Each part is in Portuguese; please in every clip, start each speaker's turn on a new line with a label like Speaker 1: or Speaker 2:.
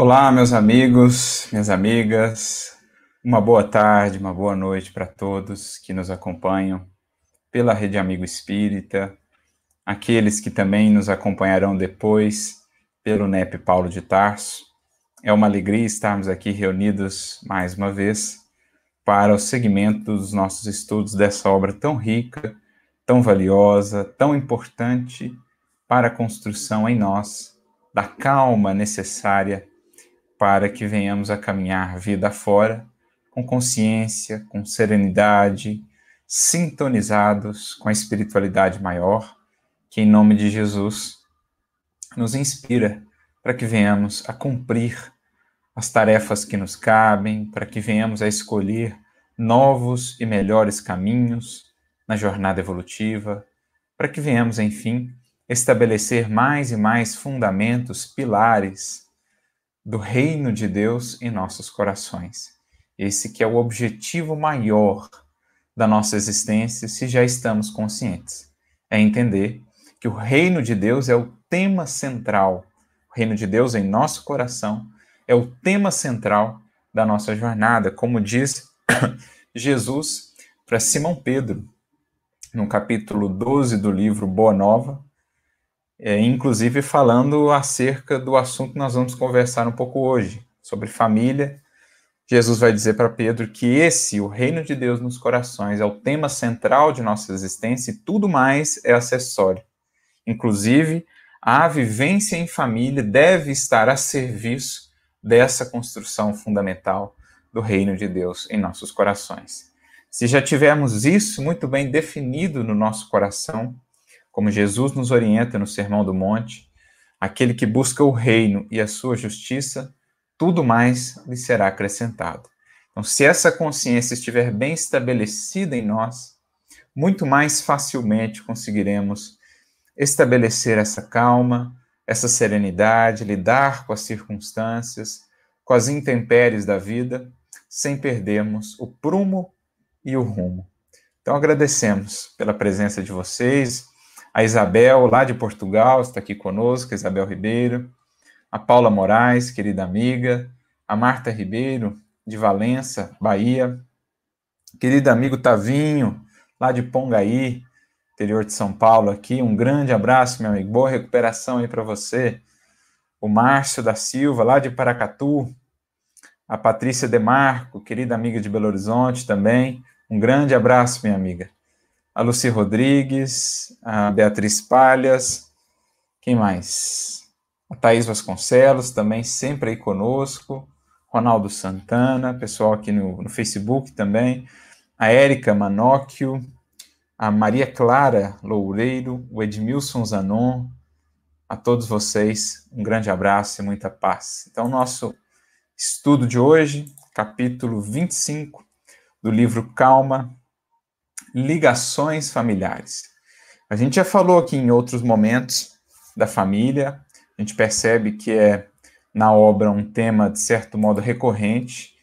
Speaker 1: Olá, meus amigos, minhas amigas. Uma boa tarde, uma boa noite para todos que nos acompanham pela Rede Amigo Espírita, aqueles que também nos acompanharão depois pelo NEP Paulo de Tarso. É uma alegria estarmos aqui reunidos mais uma vez para o segmento dos nossos estudos dessa obra tão rica, tão valiosa, tão importante para a construção em nós da calma necessária para que venhamos a caminhar vida fora com consciência, com serenidade, sintonizados com a espiritualidade maior, que em nome de Jesus nos inspira para que venhamos a cumprir as tarefas que nos cabem, para que venhamos a escolher novos e melhores caminhos na jornada evolutiva, para que venhamos, enfim, estabelecer mais e mais fundamentos, pilares do reino de Deus em nossos corações. Esse que é o objetivo maior da nossa existência, se já estamos conscientes. É entender que o reino de Deus é o tema central. O reino de Deus em nosso coração é o tema central da nossa jornada, como diz Jesus para Simão Pedro, no capítulo 12 do livro Boa Nova, é, inclusive falando acerca do assunto que nós vamos conversar um pouco hoje, sobre família. Jesus vai dizer para Pedro que esse, o reino de Deus nos corações, é o tema central de nossa existência e tudo mais é acessório. Inclusive, a vivência em família deve estar a serviço dessa construção fundamental do reino de Deus em nossos corações. Se já tivermos isso muito bem definido no nosso coração, como Jesus nos orienta no Sermão do Monte, aquele que busca o reino e a sua justiça, tudo mais lhe será acrescentado. Então, se essa consciência estiver bem estabelecida em nós, muito mais facilmente conseguiremos estabelecer essa calma, essa serenidade, lidar com as circunstâncias, com as intempéries da vida, sem perdermos o prumo e o rumo. Então agradecemos pela presença de vocês, a Isabel, lá de Portugal, está aqui conosco, Isabel Ribeiro. A Paula Moraes, querida amiga. A Marta Ribeiro, de Valença, Bahia. Querido amigo Tavinho, lá de Pongaí, interior de São Paulo, aqui. Um grande abraço, meu amigo. Boa recuperação aí para você. O Márcio da Silva, lá de Paracatu. A Patrícia Demarco, querida amiga de Belo Horizonte também. Um grande abraço, minha amiga a Luci Rodrigues, a Beatriz Palhas, quem mais? A Thaís Vasconcelos, também sempre aí conosco, Ronaldo Santana, pessoal aqui no, no Facebook também, a Érica Manóquio, a Maria Clara Loureiro, o Edmilson Zanon, a todos vocês, um grande abraço e muita paz. Então, nosso estudo de hoje, capítulo 25 do livro Calma, ligações familiares. A gente já falou aqui em outros momentos da família, a gente percebe que é na obra um tema de certo modo recorrente.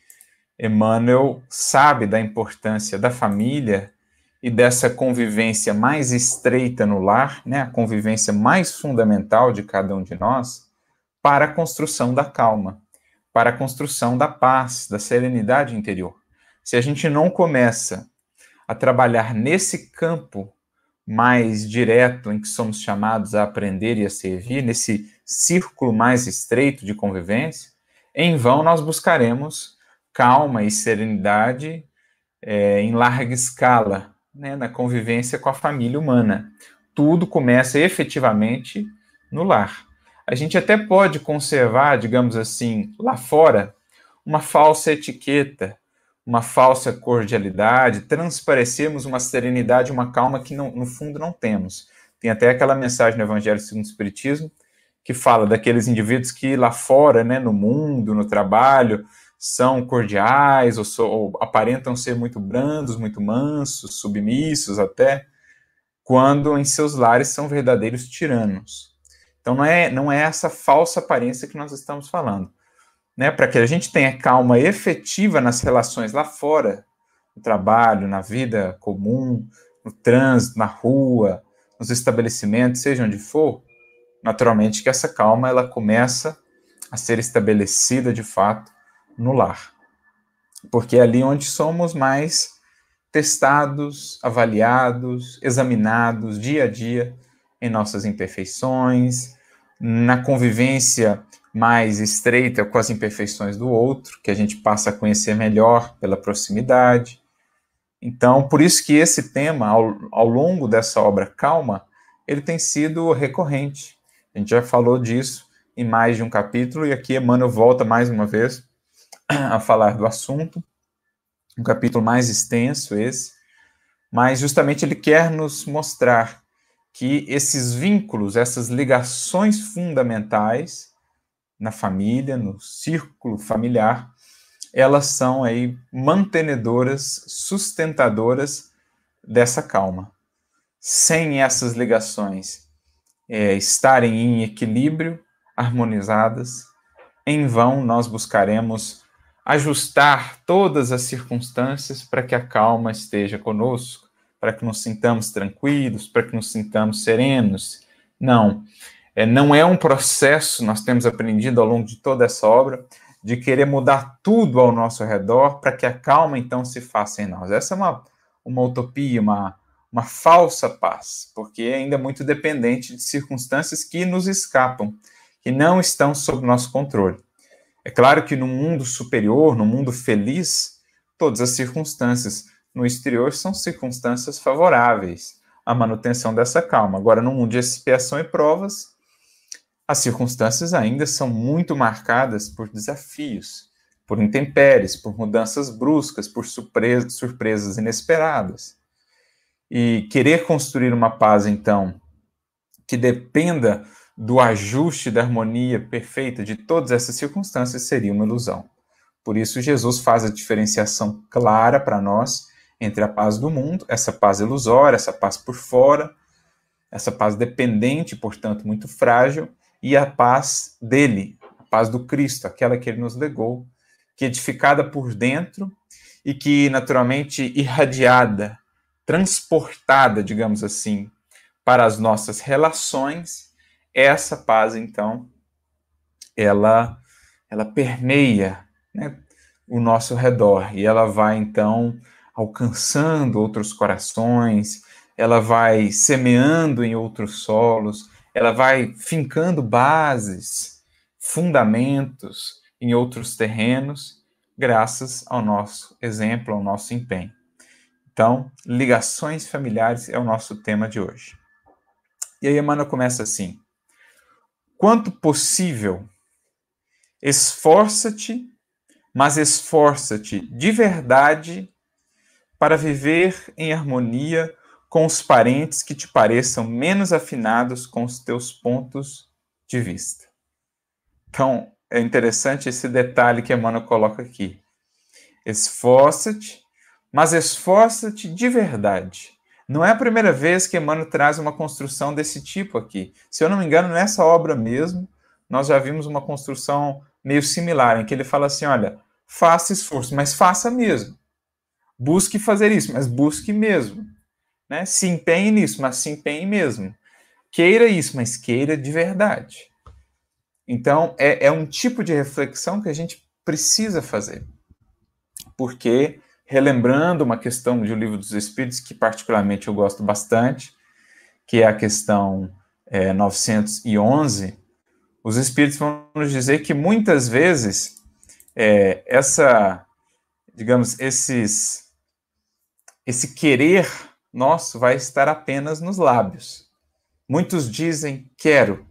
Speaker 1: Emmanuel sabe da importância da família e dessa convivência mais estreita no lar, né, a convivência mais fundamental de cada um de nós, para a construção da calma, para a construção da paz, da serenidade interior. Se a gente não começa a trabalhar nesse campo mais direto em que somos chamados a aprender e a servir, nesse círculo mais estreito de convivência, em vão nós buscaremos calma e serenidade é, em larga escala, né, na convivência com a família humana. Tudo começa efetivamente no lar. A gente até pode conservar, digamos assim, lá fora, uma falsa etiqueta uma falsa cordialidade, transparecemos uma serenidade, uma calma que no fundo não temos. Tem até aquela mensagem no Evangelho segundo o Espiritismo que fala daqueles indivíduos que lá fora, né, no mundo, no trabalho, são cordiais ou, so, ou aparentam ser muito brandos, muito mansos, submissos até, quando em seus lares são verdadeiros tiranos. Então não é, não é essa falsa aparência que nós estamos falando né, para que a gente tenha calma efetiva nas relações lá fora, no trabalho, na vida comum, no trânsito, na rua, nos estabelecimentos, seja onde for, naturalmente que essa calma ela começa a ser estabelecida de fato no lar. Porque é ali onde somos mais testados, avaliados, examinados dia a dia em nossas imperfeições, na convivência mais estreita com as imperfeições do outro, que a gente passa a conhecer melhor pela proximidade. Então, por isso que esse tema, ao, ao longo dessa obra Calma, ele tem sido recorrente. A gente já falou disso em mais de um capítulo, e aqui Emmanuel volta mais uma vez a falar do assunto um capítulo mais extenso esse, mas justamente ele quer nos mostrar que esses vínculos, essas ligações fundamentais na família, no círculo familiar, elas são aí mantenedoras, sustentadoras dessa calma. Sem essas ligações é, estarem em equilíbrio, harmonizadas, em vão nós buscaremos ajustar todas as circunstâncias para que a calma esteja conosco, para que nos sintamos tranquilos, para que nos sintamos serenos. Não, é, não é um processo, nós temos aprendido ao longo de toda essa obra, de querer mudar tudo ao nosso redor para que a calma então se faça em nós. Essa é uma, uma utopia, uma, uma falsa paz, porque é ainda muito dependente de circunstâncias que nos escapam, que não estão sob nosso controle. É claro que no mundo superior, no mundo feliz, todas as circunstâncias no exterior são circunstâncias favoráveis à manutenção dessa calma. Agora, no mundo de expiação e provas, as circunstâncias ainda são muito marcadas por desafios, por intempéries, por mudanças bruscas, por surpresas, inesperadas. E querer construir uma paz, então, que dependa do ajuste da harmonia perfeita de todas essas circunstâncias seria uma ilusão. Por isso, Jesus faz a diferenciação clara para nós entre a paz do mundo, essa paz ilusória, essa paz por fora, essa paz dependente, portanto, muito frágil, e a paz dele, a paz do Cristo, aquela que ele nos legou, que edificada por dentro e que, naturalmente, irradiada, transportada, digamos assim, para as nossas relações essa paz, então, ela, ela permeia né, o nosso redor e ela vai, então, alcançando outros corações, ela vai semeando em outros solos, ela vai fincando bases, fundamentos em outros terrenos, graças ao nosso exemplo, ao nosso empenho. Então, ligações familiares é o nosso tema de hoje. E aí Emmanuel começa assim: quanto possível, esforça-te, mas esforça-te de verdade para viver em harmonia com os parentes que te pareçam menos afinados com os teus pontos de vista. Então, é interessante esse detalhe que Emmanuel coloca aqui. Esforça-te, mas esforça-te de verdade não é a primeira vez que Emmanuel traz uma construção desse tipo aqui. Se eu não me engano, nessa obra mesmo, nós já vimos uma construção meio similar, em que ele fala assim: olha, faça esforço, mas faça mesmo. Busque fazer isso, mas busque mesmo. Né? Se empenhe nisso, mas se empenhe mesmo. Queira isso, mas queira de verdade. Então, é, é um tipo de reflexão que a gente precisa fazer. Porque relembrando uma questão de O Livro dos Espíritos que particularmente eu gosto bastante, que é a questão é, 911, os Espíritos vão nos dizer que muitas vezes é, essa, digamos, esses, esse querer nosso vai estar apenas nos lábios. Muitos dizem quero,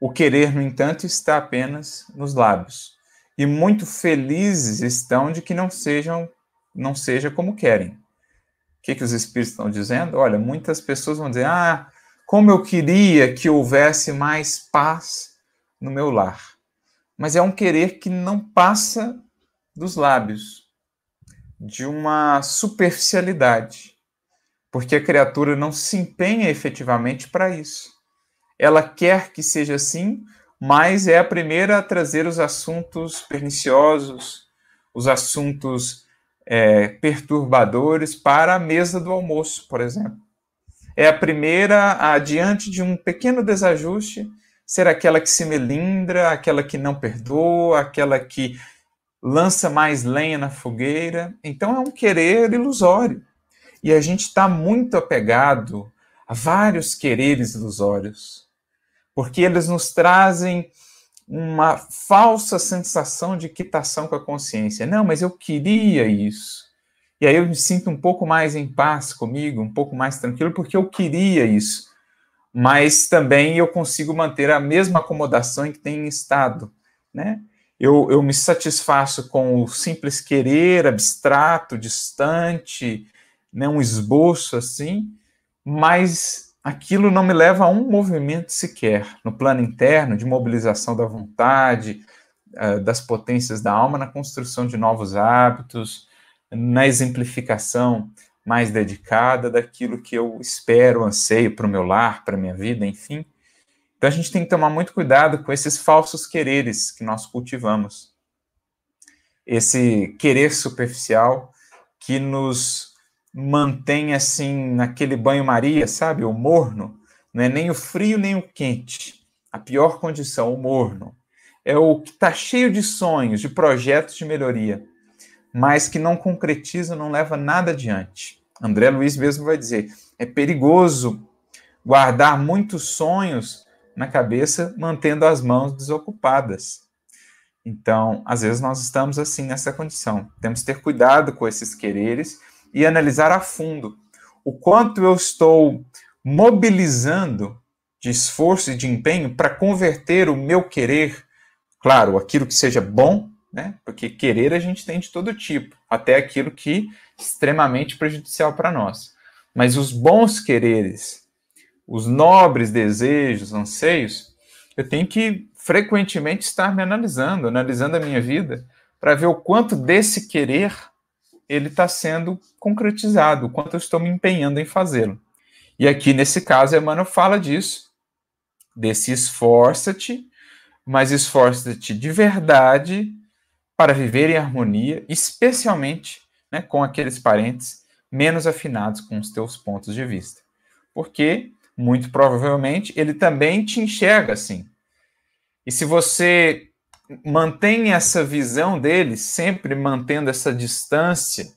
Speaker 1: o querer, no entanto, está apenas nos lábios. E muito felizes estão de que não sejam não seja como querem. O que, que os espíritos estão dizendo? Olha, muitas pessoas vão dizer: ah, como eu queria que houvesse mais paz no meu lar. Mas é um querer que não passa dos lábios, de uma superficialidade, porque a criatura não se empenha efetivamente para isso. Ela quer que seja assim, mas é a primeira a trazer os assuntos perniciosos, os assuntos é, perturbadores para a mesa do almoço, por exemplo. É a primeira, a, diante de um pequeno desajuste, ser aquela que se melindra, aquela que não perdoa, aquela que lança mais lenha na fogueira. Então é um querer ilusório. E a gente está muito apegado a vários quereres ilusórios, porque eles nos trazem uma falsa sensação de quitação com a consciência. Não, mas eu queria isso. E aí eu me sinto um pouco mais em paz comigo, um pouco mais tranquilo, porque eu queria isso mas também eu consigo manter a mesma acomodação em que tem estado, né? Eu, eu me satisfaço com o simples querer abstrato, distante, né, um esboço assim, mas aquilo não me leva a um movimento sequer no plano interno de mobilização da vontade, uh, das potências da alma na construção de novos hábitos, na exemplificação mais dedicada daquilo que eu espero, anseio para o meu lar, para a minha vida, enfim. Então a gente tem que tomar muito cuidado com esses falsos quereres que nós cultivamos. Esse querer superficial que nos mantém assim naquele banho-maria, sabe? O morno. Não é nem o frio nem o quente. A pior condição, o morno. É o que está cheio de sonhos, de projetos de melhoria, mas que não concretiza, não leva nada adiante. André Luiz mesmo vai dizer: é perigoso guardar muitos sonhos na cabeça, mantendo as mãos desocupadas. Então, às vezes nós estamos assim nessa condição. Temos que ter cuidado com esses quereres e analisar a fundo o quanto eu estou mobilizando de esforço e de empenho para converter o meu querer, claro, aquilo que seja bom, né? Porque querer a gente tem de todo tipo, até aquilo que é extremamente prejudicial para nós. Mas os bons quereres, os nobres desejos, anseios, eu tenho que frequentemente estar me analisando, analisando a minha vida, para ver o quanto desse querer ele está sendo concretizado, o quanto eu estou me empenhando em fazê-lo. E aqui, nesse caso, Emmanuel fala disso, desse esforça-te, mas esforça-te de verdade para viver em harmonia, especialmente né, com aqueles parentes menos afinados com os teus pontos de vista. Porque, muito provavelmente, ele também te enxerga assim. E se você mantém essa visão dele, sempre mantendo essa distância,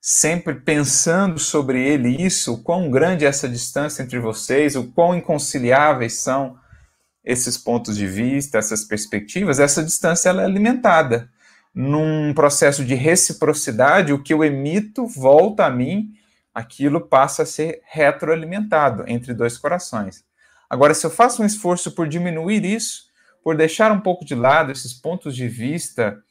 Speaker 1: sempre pensando sobre ele isso, o quão grande é essa distância entre vocês, o quão inconciliáveis são esses pontos de vista, essas perspectivas, essa distância ela é alimentada num processo de reciprocidade, o que eu emito volta a mim, aquilo passa a ser retroalimentado entre dois corações. Agora, se eu faço um esforço por diminuir isso, por deixar um pouco de lado esses pontos de vista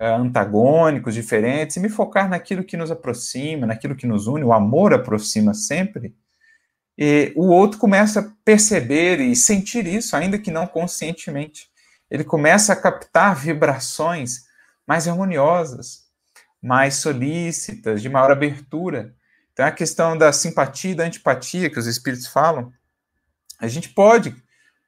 Speaker 1: uh, antagônicos, diferentes, e me focar naquilo que nos aproxima, naquilo que nos une, o amor aproxima sempre, e o outro começa a perceber e sentir isso, ainda que não conscientemente. Ele começa a captar vibrações mais harmoniosas, mais solícitas, de maior abertura. Então, a questão da simpatia e da antipatia que os espíritos falam, a gente pode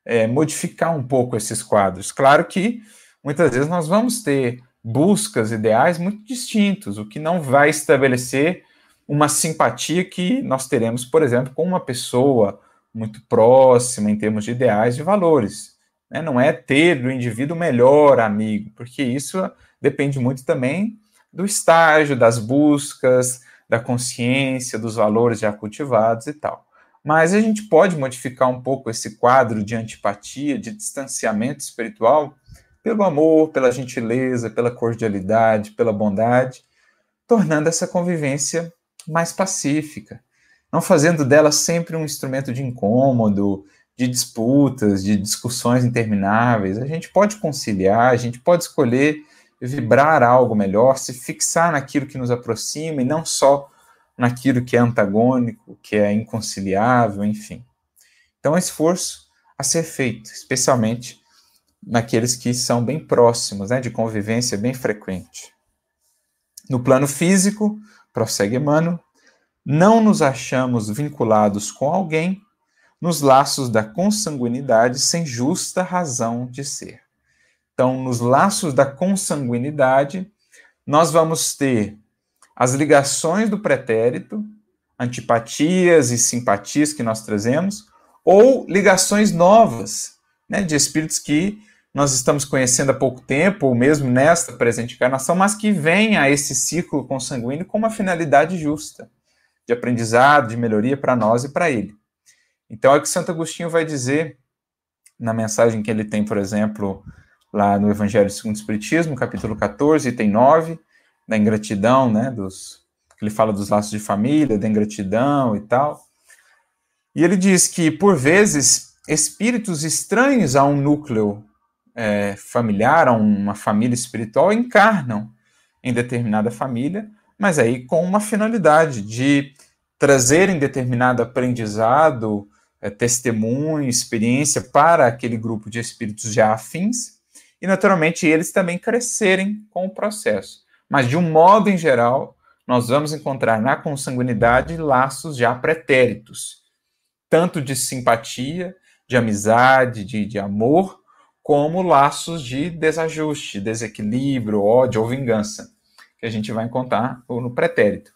Speaker 1: é, modificar um pouco esses quadros. Claro que muitas vezes nós vamos ter buscas, ideais muito distintos, o que não vai estabelecer uma simpatia que nós teremos, por exemplo, com uma pessoa muito próxima em termos de ideais e valores. Né? Não é ter do indivíduo melhor amigo, porque isso depende muito também do estágio, das buscas, da consciência, dos valores já cultivados e tal. Mas a gente pode modificar um pouco esse quadro de antipatia, de distanciamento espiritual, pelo amor, pela gentileza, pela cordialidade, pela bondade, tornando essa convivência mais pacífica, não fazendo dela sempre um instrumento de incômodo, de disputas, de discussões intermináveis. A gente pode conciliar, a gente pode escolher vibrar algo melhor, se fixar naquilo que nos aproxima e não só naquilo que é antagônico, que é inconciliável, enfim. Então, é esforço a ser feito, especialmente naqueles que são bem próximos, né, de convivência bem frequente. No plano físico, prossegue Emmanuel, não nos achamos vinculados com alguém nos laços da consanguinidade sem justa razão de ser. Então, nos laços da consanguinidade, nós vamos ter as ligações do pretérito, antipatias e simpatias que nós trazemos, ou ligações novas, né, de espíritos que nós estamos conhecendo há pouco tempo, ou mesmo nesta presente encarnação, mas que vêm a esse ciclo consanguíneo com uma finalidade justa, de aprendizado, de melhoria para nós e para ele. Então é o que Santo Agostinho vai dizer na mensagem que ele tem, por exemplo, lá no Evangelho segundo o Espiritismo, capítulo 14, item 9, da ingratidão, né, dos, ele fala dos laços de família, da ingratidão e tal. E ele diz que, por vezes, espíritos estranhos a um núcleo é, familiar, a uma família espiritual, encarnam em determinada família, mas aí com uma finalidade de trazerem determinado aprendizado, é, testemunho, experiência para aquele grupo de espíritos já afins, e naturalmente eles também crescerem com o processo. Mas de um modo em geral, nós vamos encontrar na consanguinidade laços já pretéritos, tanto de simpatia, de amizade, de, de amor, como laços de desajuste, desequilíbrio, ódio ou vingança, que a gente vai encontrar no pretérito.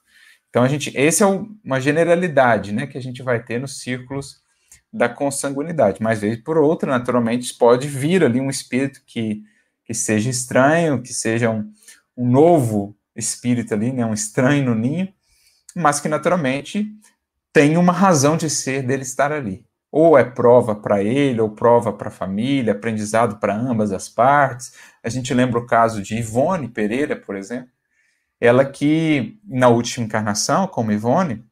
Speaker 1: Então a gente, esse é uma generalidade, né, que a gente vai ter nos círculos da consanguinidade. Mas vez por outra, naturalmente, pode vir ali um espírito que, que seja estranho, que seja um, um novo espírito ali, né, um estranho no ninho, mas que naturalmente tem uma razão de ser dele estar ali. Ou é prova para ele, ou prova para a família, aprendizado para ambas as partes. A gente lembra o caso de Ivone Pereira, por exemplo, ela que na última encarnação, como Ivone,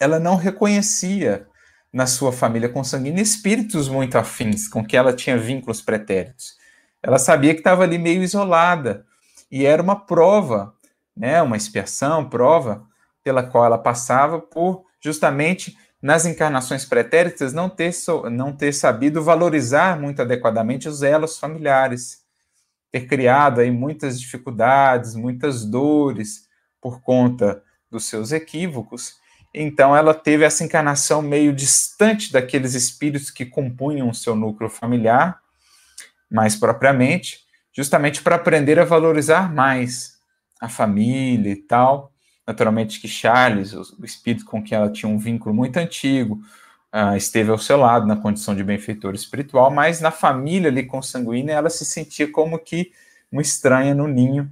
Speaker 1: ela não reconhecia na sua família consanguínea espíritos muito afins, com que ela tinha vínculos pretéritos. Ela sabia que estava ali meio isolada, e era uma prova, né, uma expiação, prova pela qual ela passava por justamente nas encarnações pretéritas não ter, não ter sabido valorizar muito adequadamente os elos familiares, ter criado aí muitas dificuldades, muitas dores por conta dos seus equívocos. Então ela teve essa encarnação meio distante daqueles espíritos que compunham o seu núcleo familiar, mais propriamente, justamente para aprender a valorizar mais a família e tal. Naturalmente que Charles, o espírito com quem ela tinha um vínculo muito antigo, uh, esteve ao seu lado na condição de benfeitor espiritual, mas na família ali consanguínea ela se sentia como que uma estranha no ninho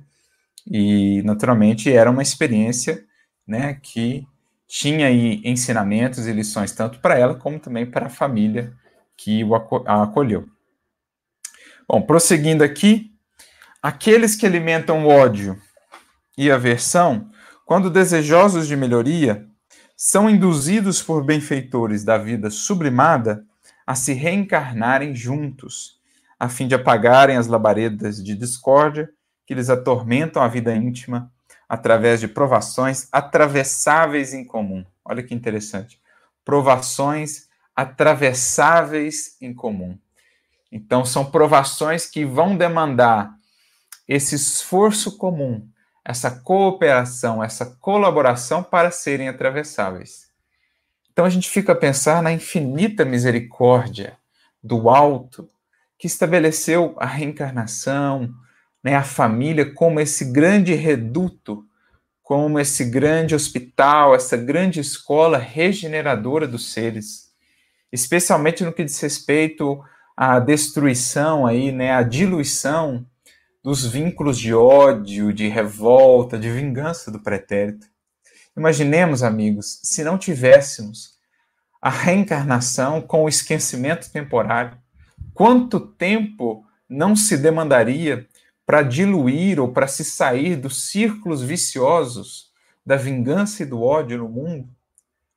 Speaker 1: e naturalmente era uma experiência, né, que tinha aí ensinamentos e lições tanto para ela como também para a família que a acolheu. Bom, prosseguindo aqui, aqueles que alimentam o ódio e aversão, quando desejosos de melhoria, são induzidos por benfeitores da vida sublimada a se reencarnarem juntos, a fim de apagarem as labaredas de discórdia que lhes atormentam a vida íntima através de provações atravessáveis em comum. Olha que interessante. Provações atravessáveis em comum. Então, são provações que vão demandar esse esforço comum, essa cooperação, essa colaboração para serem atravessáveis. Então, a gente fica a pensar na infinita misericórdia do alto que estabeleceu a reencarnação, né, a família como esse grande reduto, como esse grande hospital, essa grande escola regeneradora dos seres, especialmente no que diz respeito à destruição aí, né, à diluição dos vínculos de ódio, de revolta, de vingança do pretérito. Imaginemos, amigos, se não tivéssemos a reencarnação com o esquecimento temporário, quanto tempo não se demandaria para diluir ou para se sair dos círculos viciosos da vingança e do ódio no mundo,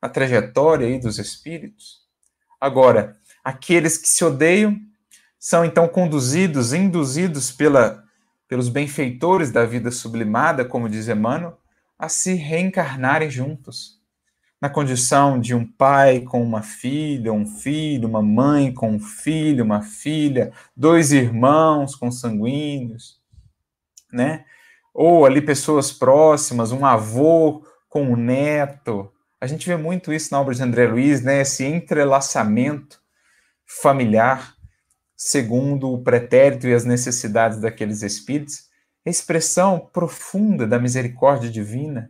Speaker 1: a trajetória aí dos espíritos. Agora, aqueles que se odeiam são então conduzidos, induzidos pela, pelos benfeitores da vida sublimada, como diz Emmanuel, a se reencarnarem juntos, na condição de um pai com uma filha, um filho, uma mãe com um filho, uma filha, dois irmãos consanguíneos, né? Ou ali pessoas próximas, um avô com um neto. A gente vê muito isso na obra de André Luiz, né? Esse entrelaçamento familiar segundo o pretérito e as necessidades daqueles espíritos, expressão profunda da misericórdia divina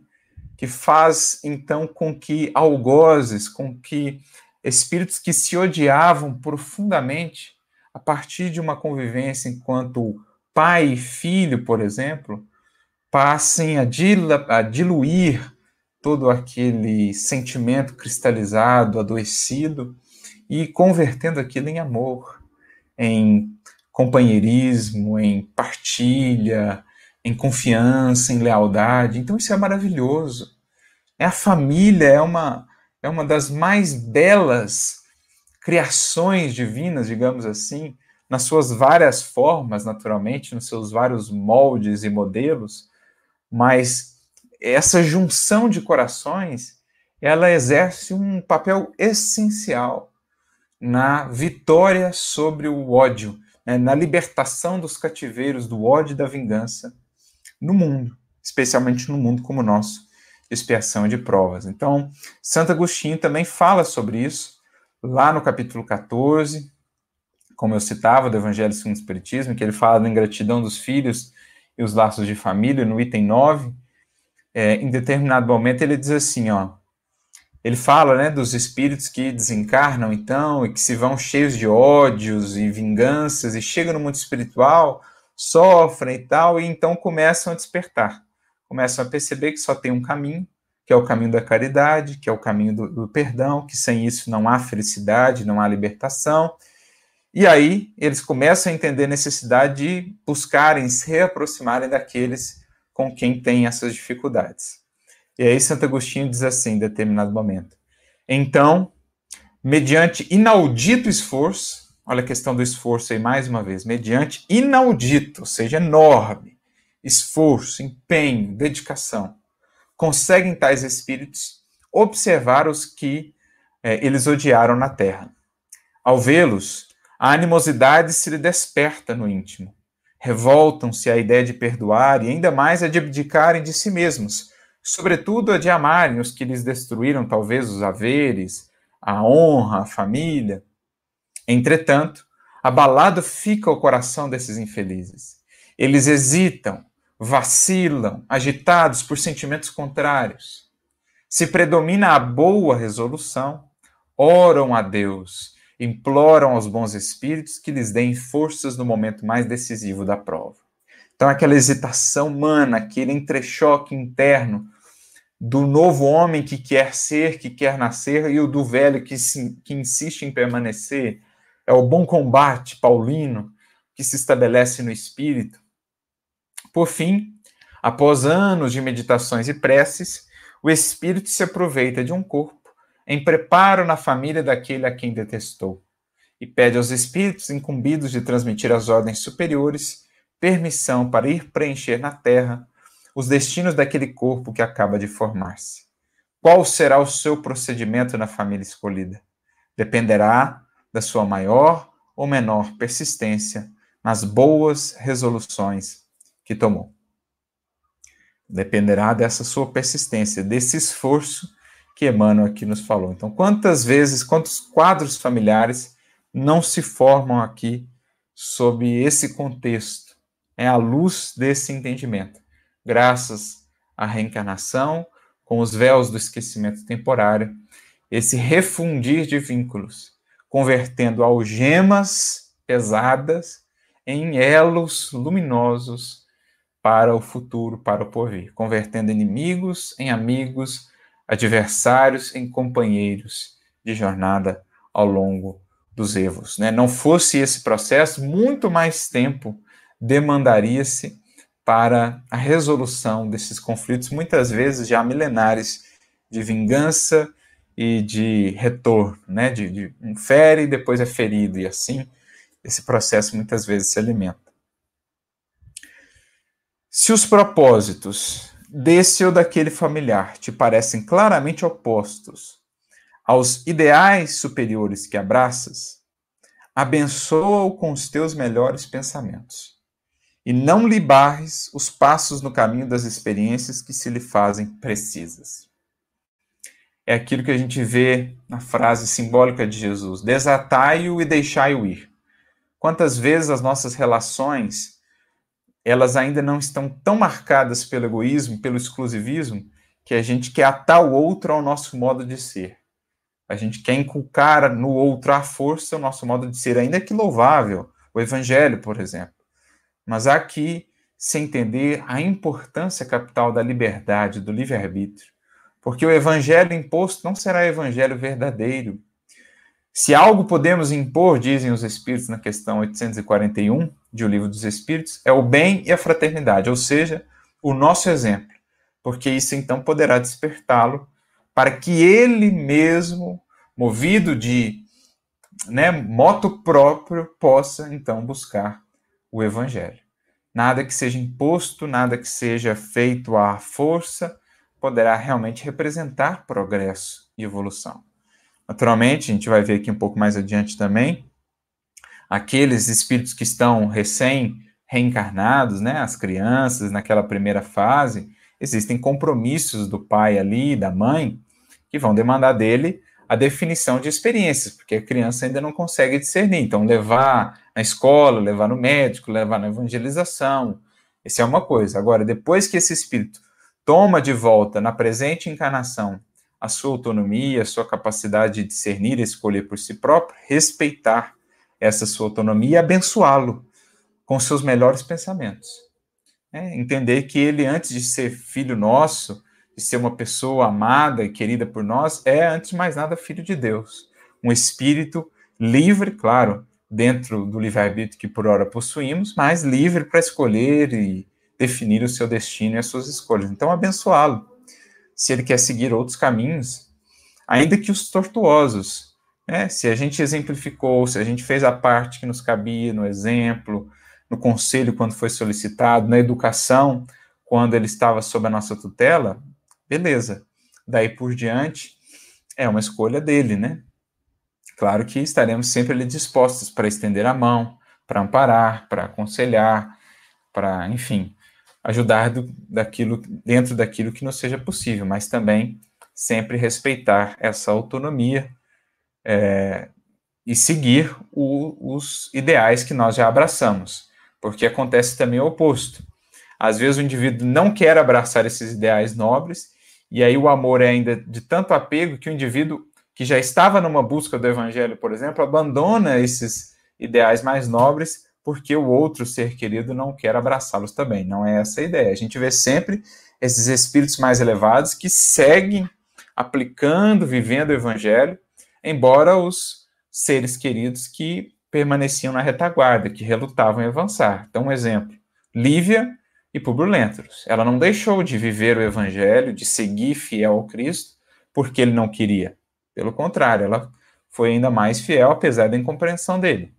Speaker 1: que faz então com que algozes, com que espíritos que se odiavam profundamente a partir de uma convivência enquanto pai e filho, por exemplo, passem a, a diluir todo aquele sentimento cristalizado, adoecido, e convertendo aquilo em amor, em companheirismo, em partilha, em confiança, em lealdade. Então isso é maravilhoso. É a família é uma é uma das mais belas criações divinas, digamos assim, nas suas várias formas, naturalmente, nos seus vários moldes e modelos, mas essa junção de corações, ela exerce um papel essencial na vitória sobre o ódio, né, na libertação dos cativeiros do ódio e da vingança no mundo, especialmente no mundo como o nosso, expiação de provas. Então, Santo Agostinho também fala sobre isso, lá no capítulo 14, como eu citava, do Evangelho segundo o Espiritismo, que ele fala da ingratidão dos filhos e os laços de família, no item 9, é, em determinado momento ele diz assim, ó, ele fala, né, dos espíritos que desencarnam, então, e que se vão cheios de ódios e vinganças, e chegam no mundo espiritual, sofrem e tal, e então começam a despertar. Começam a perceber que só tem um caminho, que é o caminho da caridade, que é o caminho do, do perdão, que sem isso não há felicidade, não há libertação. E aí eles começam a entender a necessidade de buscarem se reaproximarem daqueles com quem têm essas dificuldades. E aí Santo Agostinho diz assim, em determinado momento. Então, mediante inaudito esforço, olha a questão do esforço aí mais uma vez, mediante inaudito, ou seja, enorme, esforço, empenho, dedicação, conseguem tais espíritos observar os que é, eles odiaram na terra. Ao vê-los, a animosidade se lhe desperta no íntimo. Revoltam-se à ideia de perdoar e ainda mais a de abdicarem de si mesmos, sobretudo a de amarem os que lhes destruíram talvez os haveres, a honra, a família. Entretanto, abalado fica o coração desses infelizes. Eles hesitam, vacilam, agitados por sentimentos contrários. Se predomina a boa resolução, oram a Deus, imploram aos bons espíritos que lhes deem forças no momento mais decisivo da prova. Então, aquela hesitação humana, aquele entrechoque interno do novo homem que quer ser, que quer nascer, e o do velho que, se, que insiste em permanecer. É o bom combate paulino que se estabelece no espírito. Por fim, após anos de meditações e preces, o espírito se aproveita de um corpo em preparo na família daquele a quem detestou e pede aos espíritos incumbidos de transmitir às ordens superiores permissão para ir preencher na terra os destinos daquele corpo que acaba de formar-se. Qual será o seu procedimento na família escolhida? Dependerá da sua maior ou menor persistência nas boas resoluções que tomou. Dependerá dessa sua persistência, desse esforço que Emmanuel aqui nos falou. Então, quantas vezes, quantos quadros familiares não se formam aqui sob esse contexto? É a luz desse entendimento graças à reencarnação, com os véus do esquecimento temporário, esse refundir de vínculos, convertendo algemas pesadas em elos luminosos para o futuro, para o porvir, convertendo inimigos em amigos, adversários em companheiros de jornada ao longo dos evos. Né? Não fosse esse processo, muito mais tempo demandaria-se para a resolução desses conflitos, muitas vezes já milenares, de vingança e de retorno, né? De, de um fere e depois é ferido, e assim esse processo muitas vezes se alimenta. Se os propósitos desse ou daquele familiar te parecem claramente opostos aos ideais superiores que abraças, abençoa-o com os teus melhores pensamentos e não lhe barres os passos no caminho das experiências que se lhe fazem precisas. É aquilo que a gente vê na frase simbólica de Jesus: desatai-o e deixai-o ir. Quantas vezes as nossas relações elas ainda não estão tão marcadas pelo egoísmo, pelo exclusivismo, que a gente quer atar o outro ao nosso modo de ser. A gente quer inculcar no outro à força o nosso modo de ser, ainda que louvável, o evangelho, por exemplo. Mas há aqui se entender a importância capital da liberdade, do livre-arbítrio. Porque o evangelho imposto não será evangelho verdadeiro. Se algo podemos impor, dizem os Espíritos na questão 841 de O Livro dos Espíritos, é o bem e a fraternidade, ou seja, o nosso exemplo. Porque isso então poderá despertá-lo para que ele mesmo, movido de né, moto próprio, possa então buscar o evangelho. Nada que seja imposto, nada que seja feito à força, poderá realmente representar progresso e evolução. Naturalmente, a gente vai ver aqui um pouco mais adiante também, aqueles espíritos que estão recém reencarnados, né, as crianças naquela primeira fase, existem compromissos do pai ali, da mãe, que vão demandar dele a definição de experiências, porque a criança ainda não consegue discernir. Então, levar na escola, levar no médico, levar na evangelização, isso é uma coisa. Agora, depois que esse espírito toma de volta na presente encarnação a sua autonomia, a sua capacidade de discernir e escolher por si próprio, respeitar essa sua autonomia e abençoá-lo com seus melhores pensamentos. É, entender que ele, antes de ser filho nosso, de ser uma pessoa amada e querida por nós, é, antes de mais nada, filho de Deus. Um espírito livre, claro, dentro do livre-arbítrio que por hora possuímos, mas livre para escolher e definir o seu destino e as suas escolhas. Então, abençoá-lo. Se ele quer seguir outros caminhos, ainda que os tortuosos. Né? Se a gente exemplificou, se a gente fez a parte que nos cabia no exemplo, no conselho quando foi solicitado, na educação quando ele estava sob a nossa tutela, beleza. Daí por diante, é uma escolha dele, né? Claro que estaremos sempre ali dispostos para estender a mão, para amparar, para aconselhar, para, enfim, ajudar do, daquilo, dentro daquilo que nos seja possível, mas também sempre respeitar essa autonomia é, e seguir o, os ideais que nós já abraçamos, porque acontece também o oposto. Às vezes o indivíduo não quer abraçar esses ideais nobres e aí o amor é ainda de tanto apego que o indivíduo que já estava numa busca do evangelho, por exemplo, abandona esses ideais mais nobres porque o outro ser querido não quer abraçá-los também. Não é essa a ideia. A gente vê sempre esses espíritos mais elevados que seguem aplicando, vivendo o evangelho, embora os seres queridos que permaneciam na retaguarda, que relutavam em avançar. Então, um exemplo: Lívia e Publio Lentulus. Ela não deixou de viver o evangelho, de seguir fiel ao Cristo, porque ele não queria. Pelo contrário, ela foi ainda mais fiel, apesar da incompreensão dele.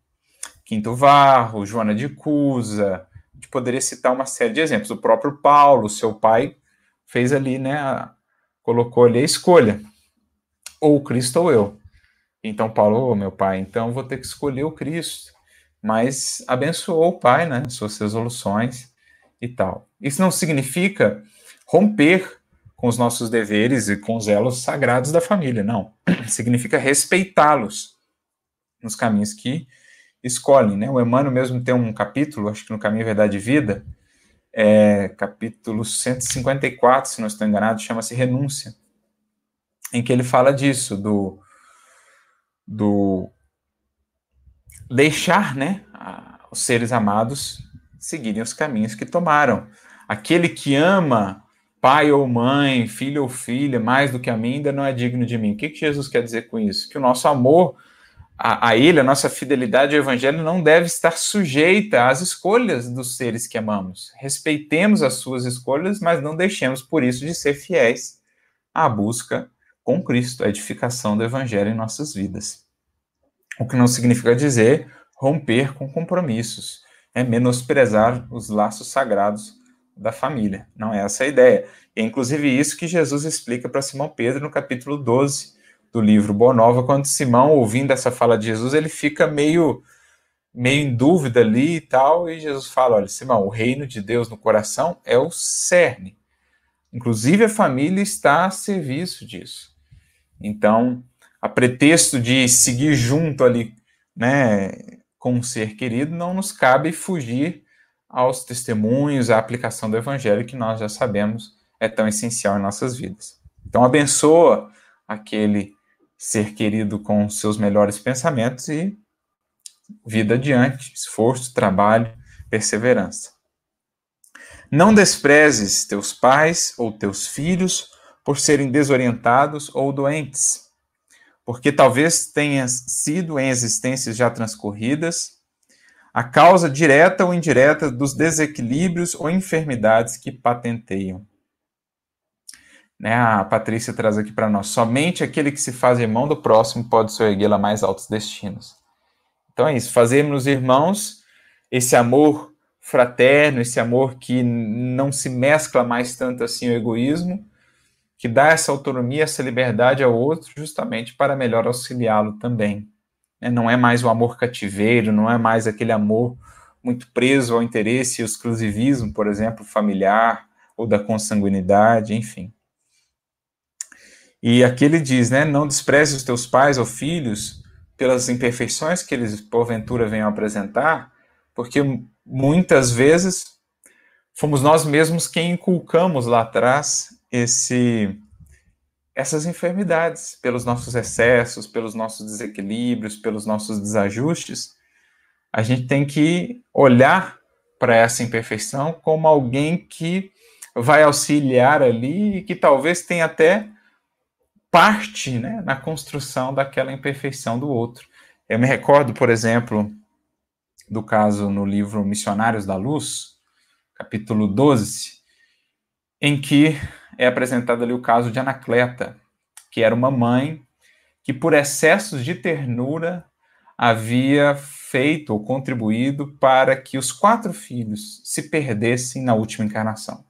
Speaker 1: Quinto Varro, Joana de Cusa, a gente poderia citar uma série de exemplos. O próprio Paulo, seu pai, fez ali, né, a, colocou ali a escolha, ou Cristo ou eu. Então Paulo, oh, meu pai, então vou ter que escolher o Cristo. Mas abençoou o pai, né, suas resoluções, e tal. Isso não significa romper com os nossos deveres e com os elos sagrados da família, não. Significa respeitá-los nos caminhos que escolhem, né? O Emmanuel mesmo tem um capítulo, acho que no Caminho Verdade e Vida, é, capítulo 154, se não estou enganado, chama-se Renúncia, em que ele fala disso, do, do deixar, né, a, os seres amados seguirem os caminhos que tomaram. Aquele que ama pai ou mãe, filho ou filha, mais do que a mim, ainda não é digno de mim. O que, que Jesus quer dizer com isso? Que o nosso amor a, a Ele, a nossa fidelidade ao Evangelho, não deve estar sujeita às escolhas dos seres que amamos. Respeitemos as suas escolhas, mas não deixemos por isso de ser fiéis à busca com Cristo, à edificação do Evangelho em nossas vidas. O que não significa dizer romper com compromissos é menosprezar os laços sagrados da família. Não é essa a ideia. É inclusive isso que Jesus explica para Simão Pedro no capítulo 12 do livro Boa Nova, quando Simão, ouvindo essa fala de Jesus, ele fica meio meio em dúvida ali e tal, e Jesus fala, olha, Simão, o reino de Deus no coração é o cerne. Inclusive a família está a serviço disso. Então, a pretexto de seguir junto ali, né, com um ser querido, não nos cabe fugir aos testemunhos, à aplicação do evangelho que nós já sabemos é tão essencial em nossas vidas. Então, abençoa aquele ser querido com seus melhores pensamentos e vida adiante, esforço, trabalho, perseverança. Não desprezes teus pais ou teus filhos por serem desorientados ou doentes, porque talvez tenhas sido em existências já transcorridas a causa direta ou indireta dos desequilíbrios ou enfermidades que patenteiam. Né, a Patrícia traz aqui para nós: somente aquele que se faz irmão do próximo pode soerguê-la a mais altos destinos. Então é isso, fazermos irmãos esse amor fraterno, esse amor que não se mescla mais tanto assim o egoísmo, que dá essa autonomia, essa liberdade ao outro, justamente para melhor auxiliá-lo também. Né, não é mais o amor cativeiro, não é mais aquele amor muito preso ao interesse e ao exclusivismo, por exemplo, familiar ou da consanguinidade, enfim. E aqui ele diz, né, não despreze os teus pais ou filhos pelas imperfeições que eles porventura venham apresentar, porque muitas vezes fomos nós mesmos quem inculcamos lá atrás esse essas enfermidades, pelos nossos excessos, pelos nossos desequilíbrios, pelos nossos desajustes. A gente tem que olhar para essa imperfeição como alguém que vai auxiliar ali e que talvez tenha até parte né, na construção daquela imperfeição do outro. Eu me recordo, por exemplo, do caso no livro Missionários da Luz, capítulo 12, em que é apresentado ali o caso de Anacleta, que era uma mãe que, por excessos de ternura, havia feito ou contribuído para que os quatro filhos se perdessem na última encarnação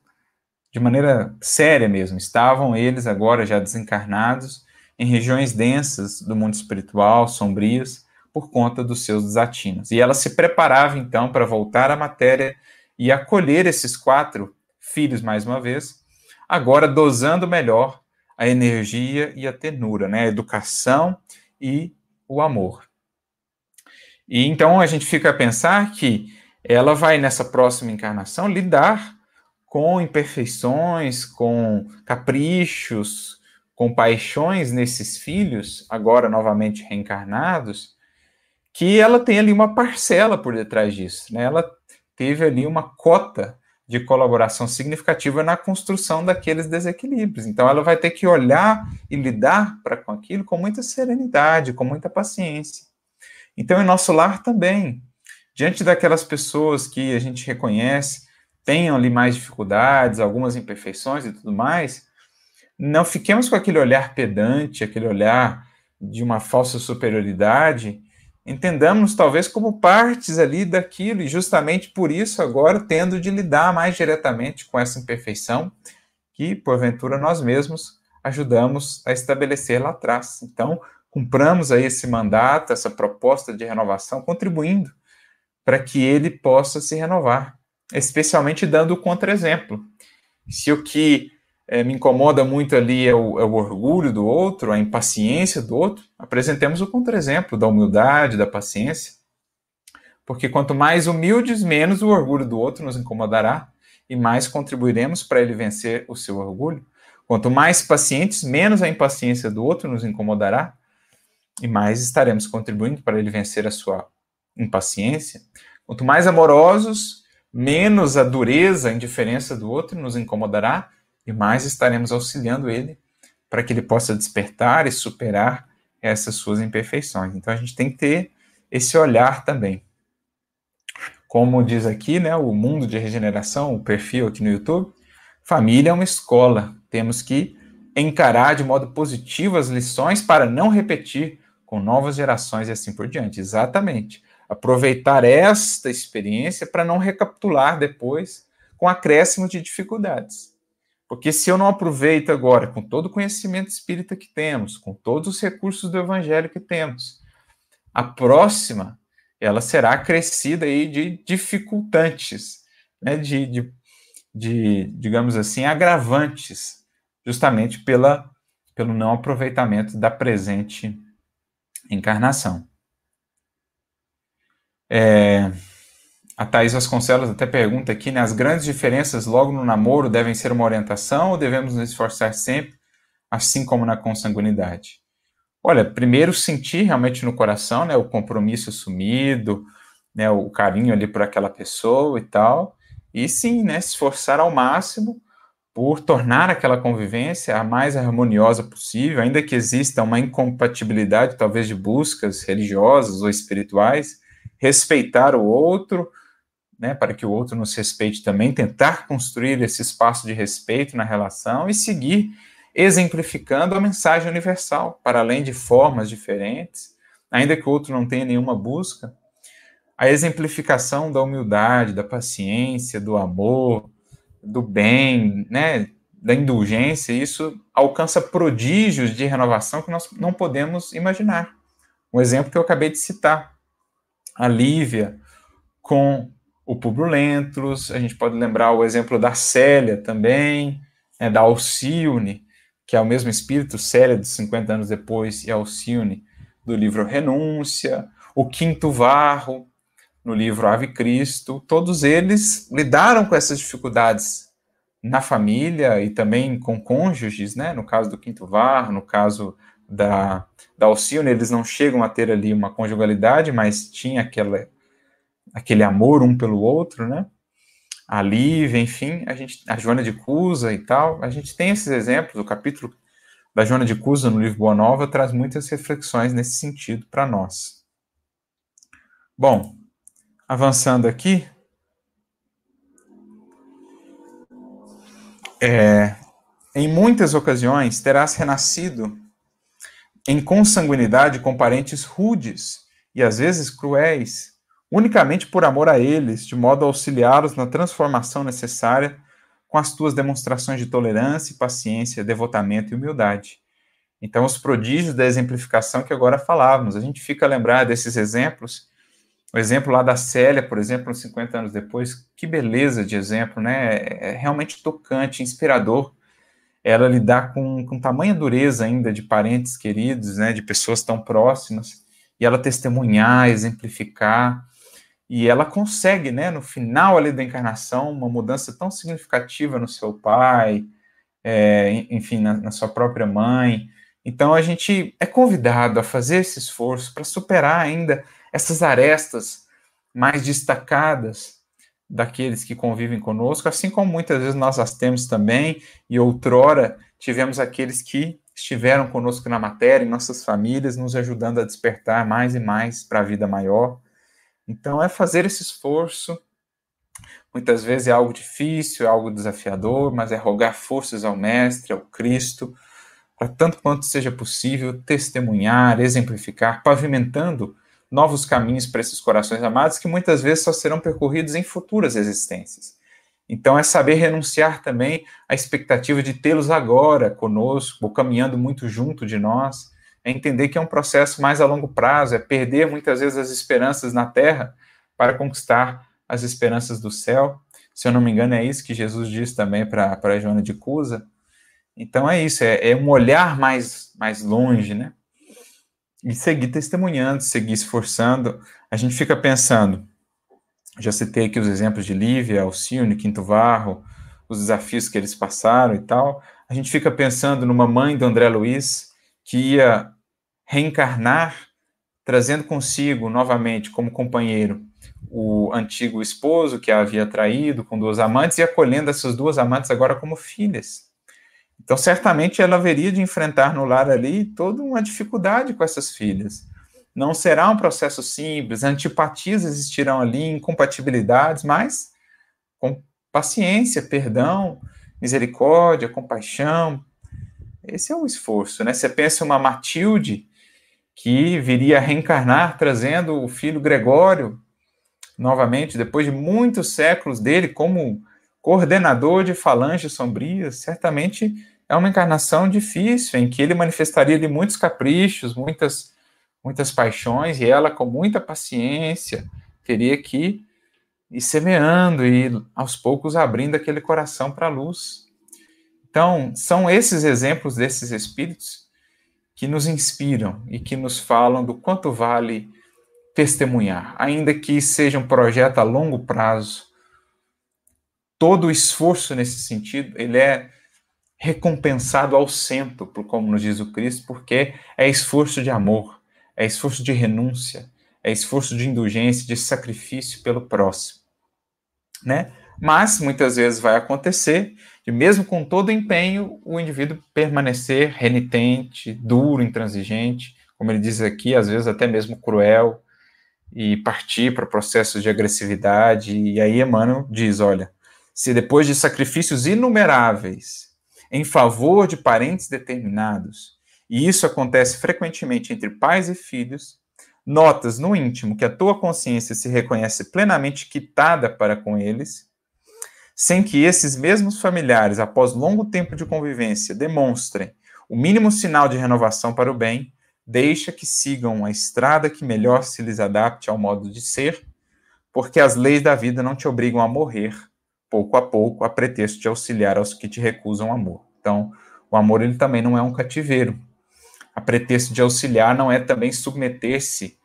Speaker 1: de maneira séria mesmo. Estavam eles agora já desencarnados em regiões densas do mundo espiritual, sombrias, por conta dos seus desatinos. E ela se preparava então para voltar à matéria e acolher esses quatro filhos mais uma vez, agora dosando melhor a energia e a tenura, né? a educação e o amor. E então a gente fica a pensar que ela vai nessa próxima encarnação lidar com imperfeições, com caprichos, com paixões nesses filhos, agora novamente reencarnados, que ela tem ali uma parcela por detrás disso. Né? Ela teve ali uma cota de colaboração significativa na construção daqueles desequilíbrios. Então, ela vai ter que olhar e lidar para com aquilo com muita serenidade, com muita paciência. Então, em nosso lar também, diante daquelas pessoas que a gente reconhece tenham ali mais dificuldades, algumas imperfeições e tudo mais, não fiquemos com aquele olhar pedante, aquele olhar de uma falsa superioridade, entendamos talvez como partes ali daquilo, e justamente por isso agora tendo de lidar mais diretamente com essa imperfeição que, porventura, nós mesmos ajudamos a estabelecer lá atrás. Então, cumpramos aí esse mandato, essa proposta de renovação, contribuindo para que ele possa se renovar especialmente dando o contra-exemplo. Se o que é, me incomoda muito ali é o, é o, orgulho do outro, a impaciência do outro, apresentemos o contra-exemplo da humildade, da paciência. Porque quanto mais humildes, menos o orgulho do outro nos incomodará e mais contribuiremos para ele vencer o seu orgulho. Quanto mais pacientes, menos a impaciência do outro nos incomodará e mais estaremos contribuindo para ele vencer a sua impaciência. Quanto mais amorosos, menos a dureza, a indiferença do outro nos incomodará e mais estaremos auxiliando ele para que ele possa despertar e superar essas suas imperfeições. Então a gente tem que ter esse olhar também. Como diz aqui, né, o mundo de regeneração, o perfil aqui no YouTube, família é uma escola. Temos que encarar de modo positivo as lições para não repetir com novas gerações e assim por diante. Exatamente aproveitar esta experiência para não recapitular depois com acréscimo de dificuldades. Porque se eu não aproveito agora, com todo o conhecimento espírita que temos, com todos os recursos do evangelho que temos, a próxima ela será acrescida aí de dificultantes, né, de, de, de, digamos assim, agravantes, justamente pela, pelo não aproveitamento da presente encarnação. É, a Thais Vasconcelos até pergunta aqui, né, as grandes diferenças logo no namoro devem ser uma orientação ou devemos nos esforçar sempre, assim como na consanguinidade? Olha, primeiro sentir realmente no coração, né, o compromisso assumido, né, o carinho ali por aquela pessoa e tal, e sim, né, se esforçar ao máximo por tornar aquela convivência a mais harmoniosa possível, ainda que exista uma incompatibilidade, talvez de buscas religiosas ou espirituais, respeitar o outro, né, para que o outro nos respeite também, tentar construir esse espaço de respeito na relação e seguir exemplificando a mensagem universal, para além de formas diferentes, ainda que o outro não tenha nenhuma busca, a exemplificação da humildade, da paciência, do amor, do bem, né, da indulgência, isso alcança prodígios de renovação que nós não podemos imaginar. Um exemplo que eu acabei de citar, a Lívia com o Publio Lentulus, a gente pode lembrar o exemplo da Célia também, né, da Alcione, que é o mesmo espírito, Célia, de 50 anos depois, e Alcione, do livro Renúncia, o Quinto Varro, no livro Ave Cristo, todos eles lidaram com essas dificuldades na família e também com cônjuges, né? No caso do Quinto Varro, no caso da, da Alcione, eles não chegam a ter ali uma conjugalidade, mas tinha aquela, aquele amor um pelo outro, né? a Lívia, enfim, a gente, a Joana de Cusa e tal, a gente tem esses exemplos, o capítulo da Joana de Cusa no livro Boa Nova traz muitas reflexões nesse sentido para nós. Bom, avançando aqui, é, em muitas ocasiões terás renascido em consanguinidade com parentes rudes e às vezes cruéis, unicamente por amor a eles, de modo a auxiliá-los na transformação necessária com as tuas demonstrações de tolerância, paciência, devotamento e humildade. Então, os prodígios da exemplificação que agora falávamos, a gente fica lembrar desses exemplos. O exemplo lá da Célia, por exemplo, 50 anos depois, que beleza de exemplo, né? É realmente tocante, inspirador. Ela lidar com, com tamanha dureza ainda de parentes queridos, né? De pessoas tão próximas, e ela testemunhar, exemplificar e ela consegue, né, no final ali da encarnação, uma mudança tão significativa no seu pai, é, enfim, na, na, sua própria mãe. Então a gente é convidado a fazer esse esforço para superar ainda essas arestas mais destacadas daqueles que convivem conosco, assim como muitas vezes nós as temos também, e outrora tivemos aqueles que estiveram conosco na matéria, em nossas famílias, nos ajudando a despertar mais e mais para a vida maior. Então, é fazer esse esforço. Muitas vezes é algo difícil, é algo desafiador, mas é rogar forças ao Mestre, ao Cristo, para tanto quanto seja possível testemunhar, exemplificar, pavimentando novos caminhos para esses corações amados que muitas vezes só serão percorridos em futuras existências. Então, é saber renunciar também à expectativa de tê-los agora conosco, ou caminhando muito junto de nós, é entender que é um processo mais a longo prazo, é perder muitas vezes as esperanças na terra para conquistar as esperanças do céu. Se eu não me engano, é isso que Jesus diz também para Joana de Cusa. Então é isso, é, é um olhar mais, mais longe, né? E seguir testemunhando, seguir esforçando. A gente fica pensando, já citei aqui os exemplos de Lívia, Alcione, Quinto Varro, os desafios que eles passaram e tal. A gente fica pensando numa mãe do André Luiz, que ia reencarnar, trazendo consigo novamente como companheiro o antigo esposo que a havia traído com duas amantes e acolhendo essas duas amantes agora como filhas. Então, certamente ela haveria de enfrentar no lar ali toda uma dificuldade com essas filhas. Não será um processo simples, antipatias existirão ali, incompatibilidades, mas com paciência, perdão, misericórdia, compaixão. Esse é o esforço, né? Você pensa uma Matilde que viria a reencarnar trazendo o filho Gregório novamente, depois de muitos séculos dele como coordenador de falanges sombrias, certamente é uma encarnação difícil, em que ele manifestaria ali muitos caprichos, muitas, muitas paixões, e ela, com muita paciência, teria que ir semeando e aos poucos abrindo aquele coração para a luz. Então, são esses exemplos desses espíritos que nos inspiram e que nos falam do quanto vale testemunhar, ainda que seja um projeto a longo prazo. Todo o esforço nesse sentido, ele é recompensado ao centro, como nos diz o Cristo, porque é esforço de amor, é esforço de renúncia, é esforço de indulgência, de sacrifício pelo próximo, né? Mas muitas vezes vai acontecer de mesmo com todo o empenho o indivíduo permanecer renitente, duro, intransigente, como ele diz aqui, às vezes até mesmo cruel e partir para processos de agressividade. E aí Emmanuel diz, olha, se depois de sacrifícios inumeráveis em favor de parentes determinados, e isso acontece frequentemente entre pais e filhos, notas no íntimo que a tua consciência se reconhece plenamente quitada para com eles, sem que esses mesmos familiares, após longo tempo de convivência, demonstrem o mínimo sinal de renovação para o bem, deixa que sigam a estrada que melhor se lhes adapte ao modo de ser, porque as leis da vida não te obrigam a morrer pouco a pouco a pretexto de auxiliar aos que te recusam amor. Então, o amor ele também não é um cativeiro, a pretexto de auxiliar não é também submeter-se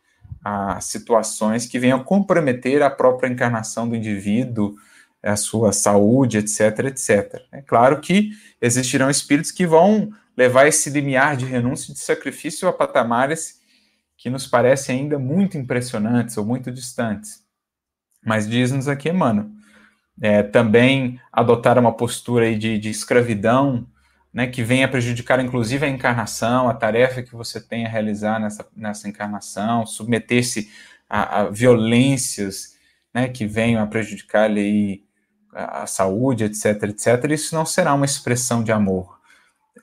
Speaker 1: a situações que venham comprometer a própria encarnação do indivíduo, a sua saúde, etc, etc. É claro que existirão espíritos que vão levar esse limiar de renúncia e de sacrifício a patamares que nos parecem ainda muito impressionantes ou muito distantes. Mas diz-nos aqui, mano, é, também adotar uma postura de, de escravidão né, que venha prejudicar inclusive a encarnação, a tarefa que você tem a realizar nessa, nessa encarnação, submeter-se a, a, violências né, que venham a prejudicar ali a, saúde, etc, etc, isso não será uma expressão de amor.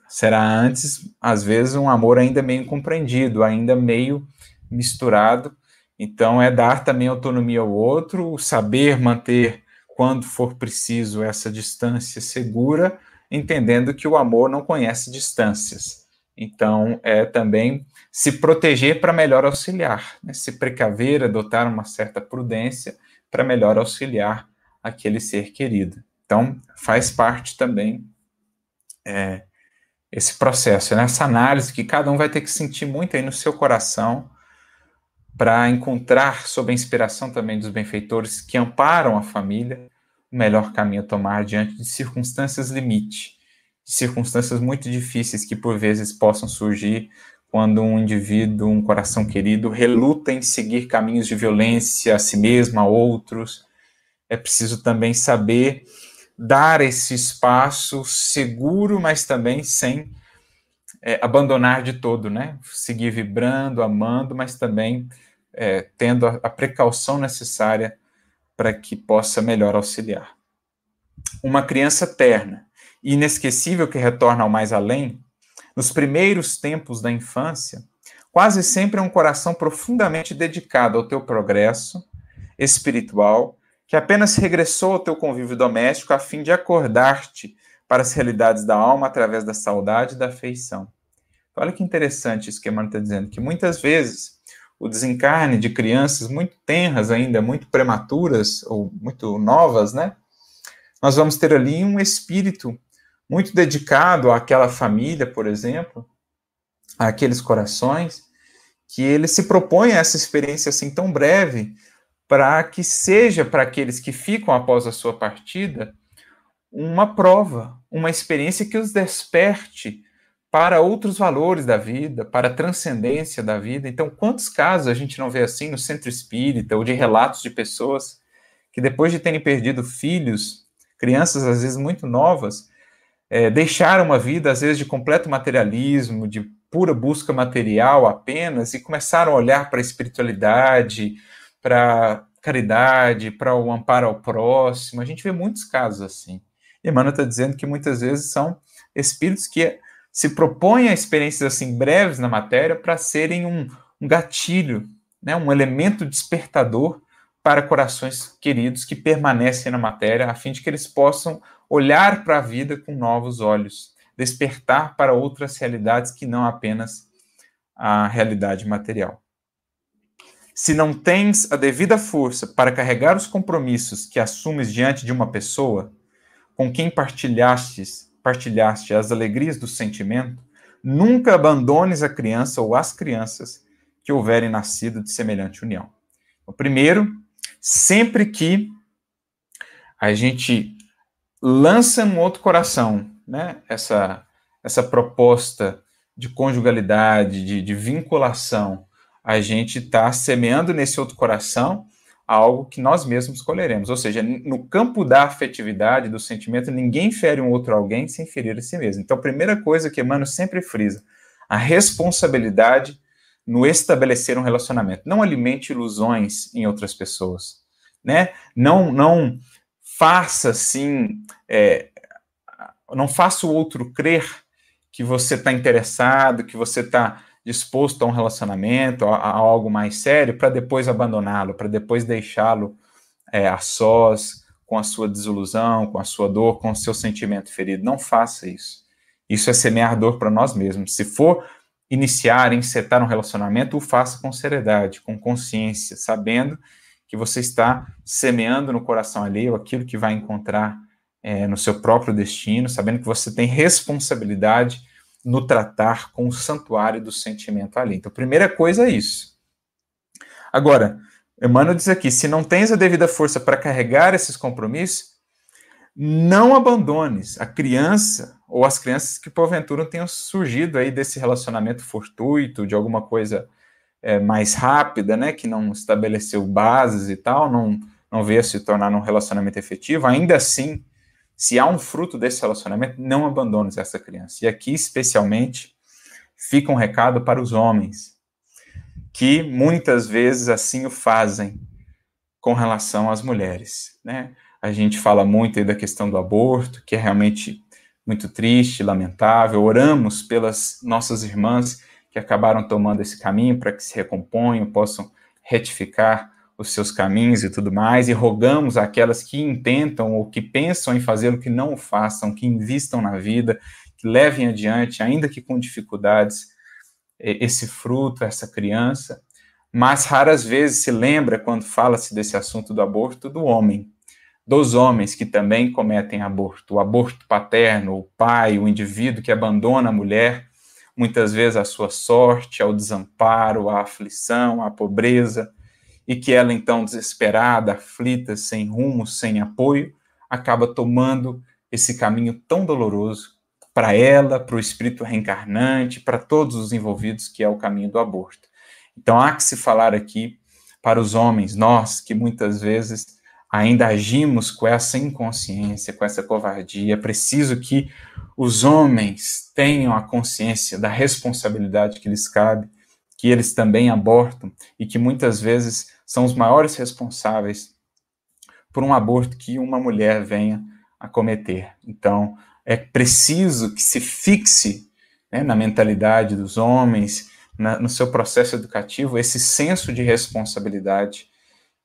Speaker 1: Será antes, às vezes, um amor ainda meio incompreendido, ainda meio misturado. Então, é dar também autonomia ao outro, saber manter, quando for preciso, essa distância segura, entendendo que o amor não conhece distâncias. Então, é também se proteger para melhor auxiliar, né? se precaver, adotar uma certa prudência para melhor auxiliar aquele ser querido. Então, faz parte também é, esse processo, né? essa análise que cada um vai ter que sentir muito aí no seu coração para encontrar, sob a inspiração também dos benfeitores que amparam a família, o melhor caminho a tomar diante de circunstâncias limite, de circunstâncias muito difíceis que por vezes possam surgir quando um indivíduo, um coração querido, reluta em seguir caminhos de violência a si mesmo, a outros. É preciso também saber dar esse espaço seguro, mas também sem é, abandonar de todo, né? Seguir vibrando, amando, mas também é, tendo a, a precaução necessária para que possa melhor auxiliar. Uma criança terna, inesquecível que retorna ao mais além, nos primeiros tempos da infância, quase sempre é um coração profundamente dedicado ao teu progresso espiritual, que apenas regressou ao teu convívio doméstico a fim de acordar-te para as realidades da alma através da saudade e da afeição. Olha que interessante isso que Emmanuel está dizendo, que muitas vezes o desencarne de crianças muito tenras ainda, muito prematuras ou muito novas, né? Nós vamos ter ali um espírito muito dedicado àquela família, por exemplo, àqueles corações, que ele se propõe a essa experiência assim tão breve para que seja para aqueles que ficam após a sua partida uma prova, uma experiência que os desperte para outros valores da vida, para a transcendência da vida. Então, quantos casos a gente não vê assim no centro espírita ou de relatos de pessoas que depois de terem perdido filhos, crianças às vezes muito novas, é, deixaram uma vida às vezes de completo materialismo, de pura busca material apenas e começaram a olhar para a espiritualidade, para caridade, para o amparo ao próximo. A gente vê muitos casos assim. E Emmanuel está dizendo que muitas vezes são espíritos que se propõem a experiências assim breves na matéria para serem um, um gatilho, né, um elemento despertador para corações queridos que permanecem na matéria, a fim de que eles possam olhar para a vida com novos olhos, despertar para outras realidades que não apenas a realidade material. Se não tens a devida força para carregar os compromissos que assumes diante de uma pessoa, com quem partilhastes partilhaste as alegrias do sentimento, nunca abandones a criança ou as crianças que houverem nascido de semelhante união. O primeiro, sempre que a gente lança um outro coração né, essa, essa proposta de conjugalidade, de, de vinculação, a gente está semeando nesse outro coração algo que nós mesmos escolheremos. Ou seja, no campo da afetividade, do sentimento, ninguém fere um outro alguém sem ferir a si mesmo. Então, a primeira coisa que Emmanuel sempre frisa, a responsabilidade no estabelecer um relacionamento. Não alimente ilusões em outras pessoas, né? Não, não faça assim, é, não faça o outro crer que você está interessado, que você está disposto a um relacionamento, a, a algo mais sério, para depois abandoná-lo, para depois deixá-lo é, a sós, com a sua desilusão, com a sua dor, com o seu sentimento ferido. Não faça isso. Isso é semear dor para nós mesmos. Se for iniciar, encetar um relacionamento, o faça com seriedade, com consciência, sabendo que você está semeando no coração alheio aquilo que vai encontrar é, no seu próprio destino, sabendo que você tem responsabilidade no tratar com o santuário do sentimento ali. Então, primeira coisa é isso. Agora, Emmanuel diz aqui: se não tens a devida força para carregar esses compromissos, não abandones a criança ou as crianças que porventura tenham surgido aí desse relacionamento fortuito, de alguma coisa é, mais rápida, né, que não estabeleceu bases e tal, não, não veio a se tornar um relacionamento efetivo, ainda assim se há um fruto desse relacionamento, não abandones essa criança. E aqui, especialmente, fica um recado para os homens, que muitas vezes assim o fazem com relação às mulheres. Né? A gente fala muito aí da questão do aborto, que é realmente muito triste, lamentável. Oramos pelas nossas irmãs que acabaram tomando esse caminho para que se recomponham, possam retificar os seus caminhos e tudo mais, e rogamos àquelas que intentam ou que pensam em fazê-lo que não o façam, que invistam na vida, que levem adiante, ainda que com dificuldades, esse fruto, essa criança. Mas raras vezes se lembra, quando fala-se desse assunto do aborto, do homem, dos homens que também cometem aborto, o aborto paterno, o pai, o indivíduo que abandona a mulher, muitas vezes à sua sorte, ao desamparo, à aflição, à pobreza e que ela, então, desesperada, aflita, sem rumo, sem apoio, acaba tomando esse caminho tão doloroso para ela, para o espírito reencarnante, para todos os envolvidos, que é o caminho do aborto. Então, há que se falar aqui para os homens, nós que muitas vezes ainda agimos com essa inconsciência, com essa covardia. É preciso que os homens tenham a consciência da responsabilidade que lhes cabe, que eles também abortam e que muitas vezes são os maiores responsáveis por um aborto que uma mulher venha a cometer. Então, é preciso que se fixe né, na mentalidade dos homens, na, no seu processo educativo, esse senso de responsabilidade,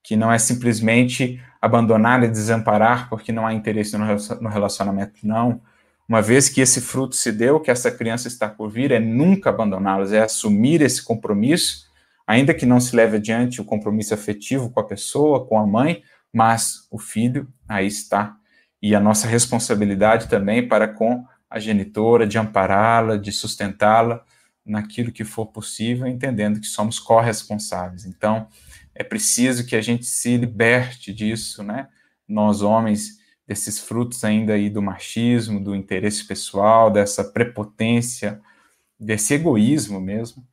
Speaker 1: que não é simplesmente abandonar e desamparar porque não há interesse no relacionamento, não. Uma vez que esse fruto se deu, que essa criança está por vir, é nunca abandoná-los, é assumir esse compromisso ainda que não se leve adiante o compromisso afetivo com a pessoa, com a mãe, mas o filho aí está. E a nossa responsabilidade também para com a genitora, de ampará-la, de sustentá-la naquilo que for possível, entendendo que somos corresponsáveis. Então, é preciso que a gente se liberte disso, né? Nós homens desses frutos ainda aí do machismo, do interesse pessoal, dessa prepotência, desse egoísmo mesmo,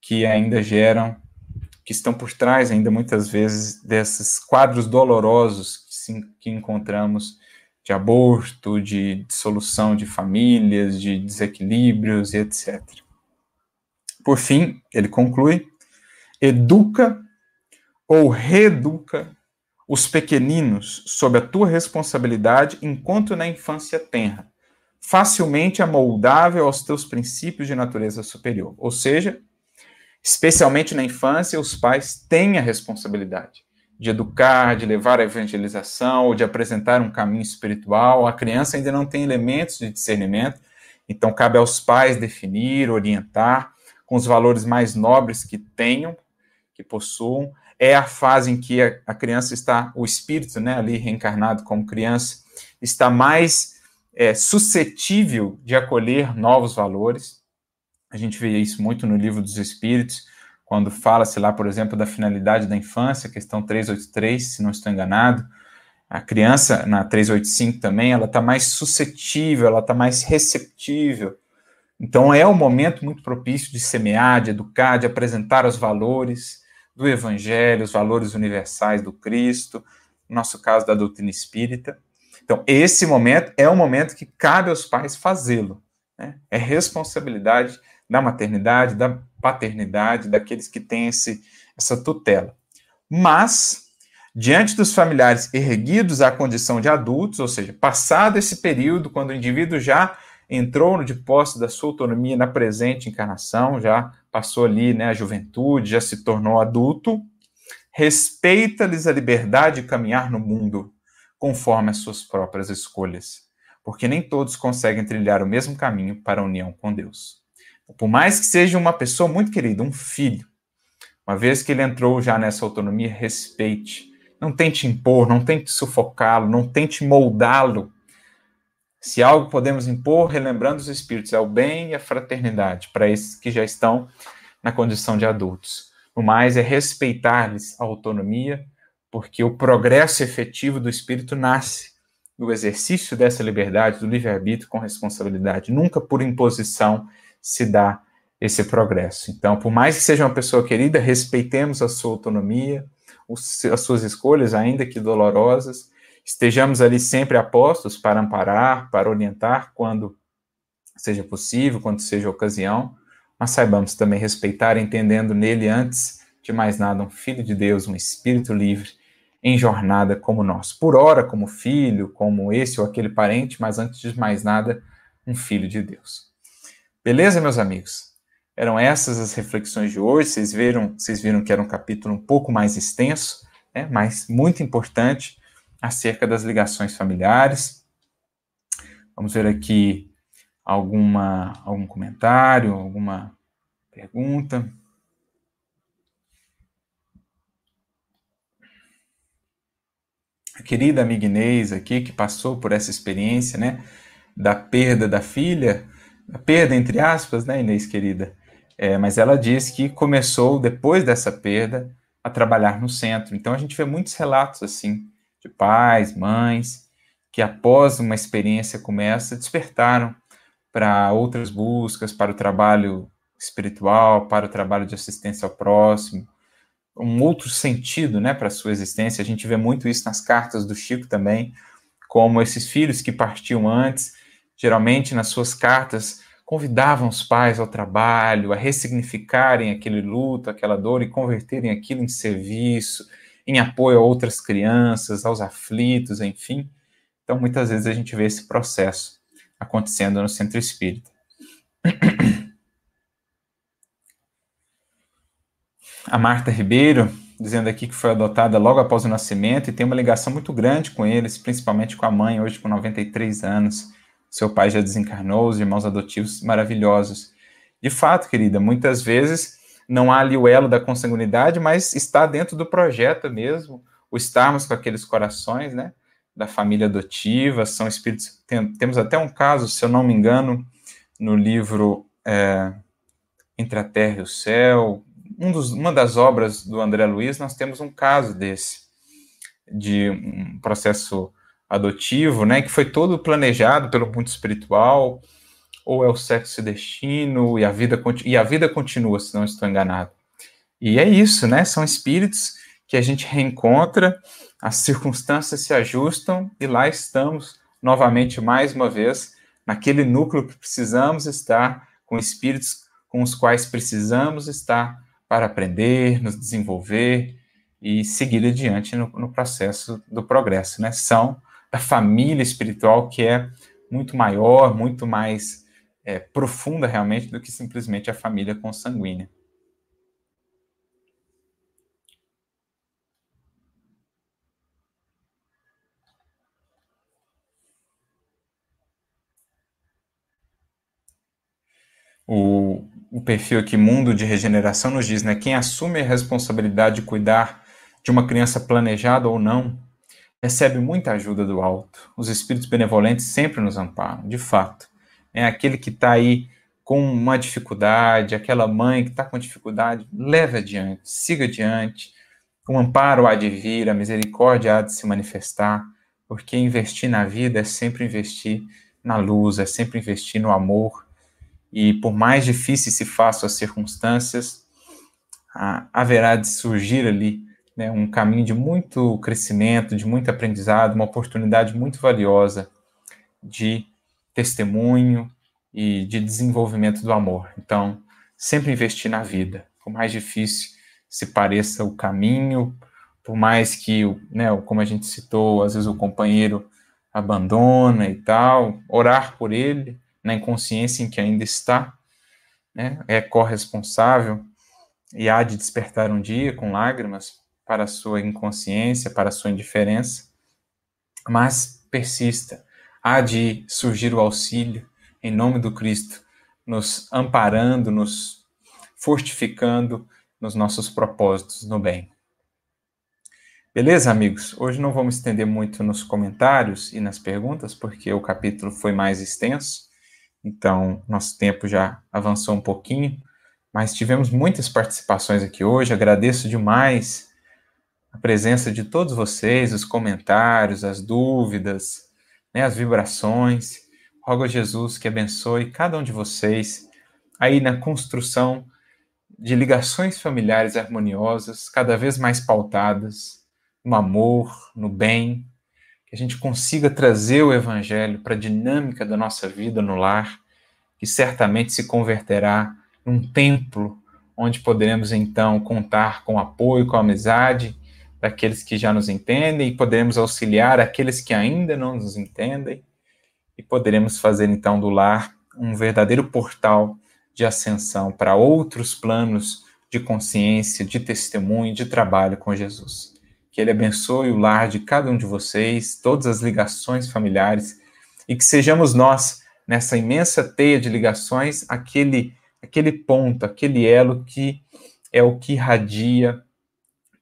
Speaker 1: que ainda geram, que estão por trás ainda muitas vezes desses quadros dolorosos que, sim, que encontramos de aborto, de dissolução de famílias, de desequilíbrios e etc. Por fim, ele conclui: educa ou reeduca os pequeninos sob a tua responsabilidade enquanto na infância tenra, facilmente amoldável aos teus princípios de natureza superior. Ou seja, especialmente na infância, os pais têm a responsabilidade de educar, de levar a evangelização, ou de apresentar um caminho espiritual. A criança ainda não tem elementos de discernimento, então cabe aos pais definir, orientar com os valores mais nobres que tenham, que possuam. É a fase em que a, criança está, o espírito, né, ali reencarnado como criança, está mais é, suscetível de acolher novos valores. A gente vê isso muito no livro dos Espíritos, quando fala-se lá, por exemplo, da finalidade da infância, questão 383, se não estou enganado, A criança, na 385 também, ela está mais suscetível, ela está mais receptível. Então, é um momento muito propício de semear, de educar, de apresentar os valores do Evangelho, os valores universais do Cristo, no nosso caso, da doutrina espírita. Então, esse momento é um momento que cabe aos pais fazê-lo. Né? É responsabilidade da maternidade, da paternidade, daqueles que têm esse, essa tutela. Mas, diante dos familiares erguidos à condição de adultos, ou seja, passado esse período, quando o indivíduo já entrou no depósito da sua autonomia na presente encarnação, já passou ali né, a juventude, já se tornou adulto, respeita-lhes a liberdade de caminhar no mundo conforme as suas próprias escolhas, porque nem todos conseguem trilhar o mesmo caminho para a união com Deus. Por mais que seja uma pessoa muito querida, um filho, uma vez que ele entrou já nessa autonomia, respeite. Não tente impor, não tente sufocá-lo, não tente moldá-lo. Se algo podemos impor, relembrando os espíritos, é o bem e a fraternidade para esses que já estão na condição de adultos. O mais é respeitar-lhes a autonomia, porque o progresso efetivo do espírito nasce do exercício dessa liberdade, do livre-arbítrio com responsabilidade. Nunca por imposição se dá esse progresso. Então, por mais que seja uma pessoa querida, respeitemos a sua autonomia, as suas escolhas, ainda que dolorosas, estejamos ali sempre apostos para amparar, para orientar quando seja possível, quando seja ocasião, mas saibamos também respeitar, entendendo nele antes de mais nada um filho de Deus, um espírito livre em jornada como nós. Por ora, como filho, como esse ou aquele parente, mas antes de mais nada, um filho de Deus. Beleza, meus amigos? Eram essas as reflexões de hoje. Vocês viram, vocês viram que era um capítulo um pouco mais extenso, né, mas muito importante acerca das ligações familiares. Vamos ver aqui alguma algum comentário, alguma pergunta. A querida amiga Inês aqui, que passou por essa experiência, né, da perda da filha, perda entre aspas, né, Inês querida, é, mas ela diz que começou, depois dessa perda, a trabalhar no centro. Então a gente vê muitos relatos assim, de pais, mães, que após uma experiência como essa, despertaram para outras buscas, para o trabalho espiritual, para o trabalho de assistência ao próximo, um outro sentido né, para a sua existência. A gente vê muito isso nas cartas do Chico também, como esses filhos que partiam antes, geralmente nas suas cartas convidavam os pais ao trabalho, a ressignificarem aquele luto, aquela dor e converterem aquilo em serviço, em apoio a outras crianças, aos aflitos, enfim. Então, muitas vezes a gente vê esse processo acontecendo no centro espírita. A Marta Ribeiro, dizendo aqui que foi adotada logo após o nascimento e tem uma ligação muito grande com eles, principalmente com a mãe, hoje com 93 anos seu pai já desencarnou, os irmãos adotivos maravilhosos. De fato, querida, muitas vezes não há ali o elo da consanguinidade, mas está dentro do projeto mesmo, o estarmos com aqueles corações, né, da família adotiva, são espíritos, tem, temos até um caso, se eu não me engano, no livro é, Entre a Terra e o Céu, um dos, uma das obras do André Luiz, nós temos um caso desse, de um processo adotivo, né, que foi todo planejado pelo mundo espiritual, ou é o sexo e destino, e a vida, e a vida continua, se não estou enganado. E é isso, né, são espíritos que a gente reencontra, as circunstâncias se ajustam, e lá estamos, novamente, mais uma vez, naquele núcleo que precisamos estar, com espíritos com os quais precisamos estar para aprender, nos desenvolver e seguir adiante no, no processo do progresso, né? São da família espiritual que é muito maior, muito mais é, profunda realmente do que simplesmente a família consanguínea. O, o perfil aqui, Mundo de Regeneração, nos diz, né? Quem assume a responsabilidade de cuidar de uma criança planejada ou não, recebe muita ajuda do alto. Os espíritos benevolentes sempre nos amparam, de fato. É aquele que está aí com uma dificuldade, aquela mãe que está com dificuldade, leve adiante, siga adiante. O amparo há de vir, a misericórdia há de se manifestar. porque investir na vida é sempre investir na luz, é sempre investir no amor. E por mais difíceis se façam as circunstâncias, haverá de surgir ali né, um caminho de muito crescimento, de muito aprendizado, uma oportunidade muito valiosa de testemunho e de desenvolvimento do amor. Então, sempre investir na vida, por mais difícil se pareça o caminho, por mais que, né, como a gente citou, às vezes o companheiro abandona e tal, orar por ele, na inconsciência em que ainda está, né, é corresponsável e há de despertar um dia com lágrimas para a sua inconsciência, para a sua indiferença, mas persista, há de surgir o auxílio em nome do Cristo, nos amparando, nos fortificando nos nossos propósitos no bem. Beleza, amigos? Hoje não vamos estender muito nos comentários e nas perguntas, porque o capítulo foi mais extenso, então nosso tempo já avançou um pouquinho, mas tivemos muitas participações aqui hoje. Agradeço demais a presença de todos vocês, os comentários, as dúvidas, né, as vibrações. Rogo a Jesus que abençoe cada um de vocês aí na construção de ligações familiares harmoniosas, cada vez mais pautadas no amor, no bem, que a gente consiga trazer o Evangelho para a dinâmica da nossa vida no lar, que certamente se converterá num templo onde poderemos então contar com apoio, com amizade daqueles que já nos entendem e poderemos auxiliar aqueles que ainda não nos entendem e poderemos fazer então do lar um verdadeiro portal de ascensão para outros planos de consciência, de testemunho, de trabalho com Jesus. Que Ele abençoe o lar de cada um de vocês, todas as ligações familiares, e que sejamos nós, nessa imensa teia de ligações, aquele, aquele ponto, aquele elo que é o que irradia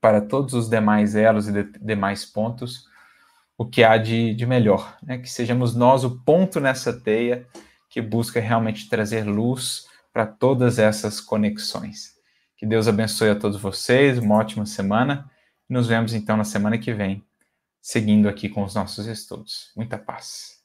Speaker 1: para todos os demais elos e de, demais pontos o que há de, de melhor, né? que sejamos nós o ponto nessa teia que busca realmente trazer luz para todas essas conexões. Que Deus abençoe a todos vocês, uma ótima semana. Nos vemos então na semana que vem, seguindo aqui com os nossos estudos. Muita paz.